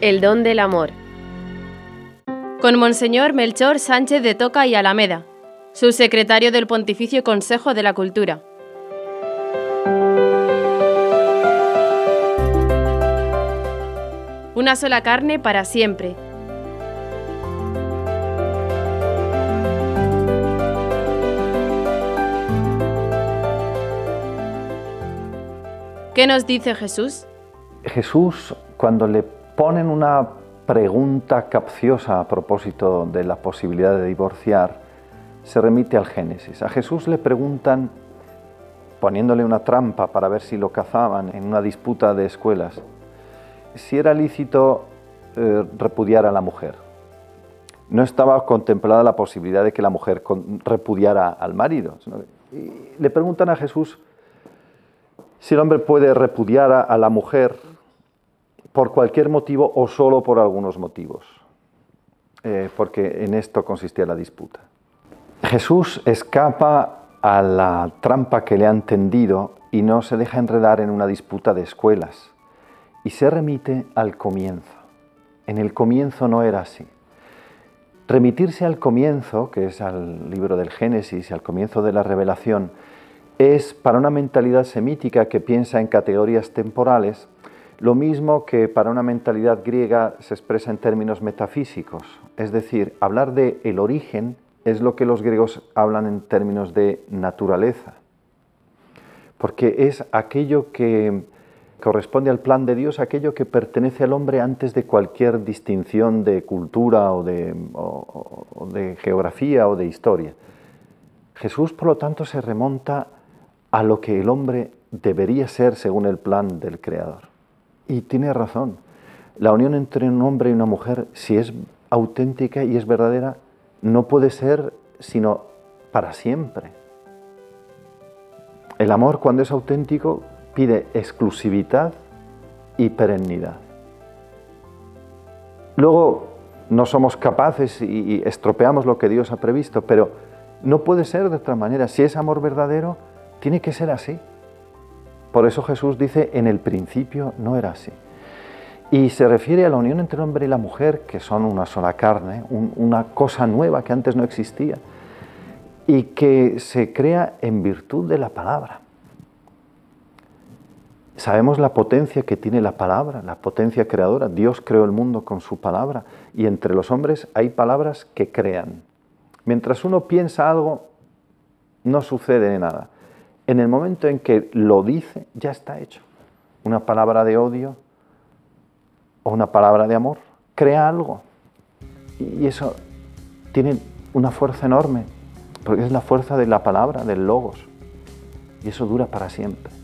El don del amor. Con Monseñor Melchor Sánchez de Toca y Alameda, subsecretario del Pontificio Consejo de la Cultura. Una sola carne para siempre. ¿Qué nos dice Jesús? Jesús, cuando le ponen una pregunta capciosa a propósito de la posibilidad de divorciar, se remite al Génesis. A Jesús le preguntan, poniéndole una trampa para ver si lo cazaban en una disputa de escuelas, si era lícito eh, repudiar a la mujer. No estaba contemplada la posibilidad de que la mujer repudiara al marido. Le preguntan a Jesús, si el hombre puede repudiar a, la mujer por cualquier motivo o solo por algunos motivos, eh, porque en esto consistía la disputa. Jesús escapa a la trampa que le han tendido y no se deja enredar en una disputa de escuelas y se remite al comienzo. En el comienzo no era así. Remitirse al comienzo, que es al libro del Génesis y al comienzo de la revelación, es para una mentalidad semítica que piensa en categorías temporales, lo mismo que para una mentalidad griega se expresa en términos metafísicos. Es decir, hablar de el origen es lo que los griegos hablan en términos de naturaleza, porque es aquello que corresponde al plan de Dios, aquello que pertenece al hombre antes de cualquier distinción de cultura o de, de geografía o de historia. Jesús, por lo tanto, se remonta a lo que el hombre debería ser según el plan del Creador. Y tiene razón. La unión entre un hombre y una mujer, si es auténtica y es verdadera, no puede ser sino para siempre. El amor, cuando es auténtico, pide exclusividad y perennidad. Luego no somos capaces y estropeamos lo que Dios ha previsto, pero no puede ser de otra manera. Si es amor verdadero, tiene que ser así. Por eso Jesús dice, en el principio no era así. Y se refiere a la unión entre el hombre y la mujer, que son una sola carne, una cosa nueva que antes no existía, y que se crea en virtud de la palabra. Sabemos la potencia que tiene la palabra, la potencia creadora. Dios creó el mundo con su palabra y entre los hombres hay palabras que crean. Mientras uno piensa algo, no sucede nada en el momento en que lo dice, ya está hecho. Una palabra de odio o una palabra de amor crea algo. Y eso tiene una fuerza enorme, porque es la fuerza de la palabra, del logos. Y eso dura para siempre.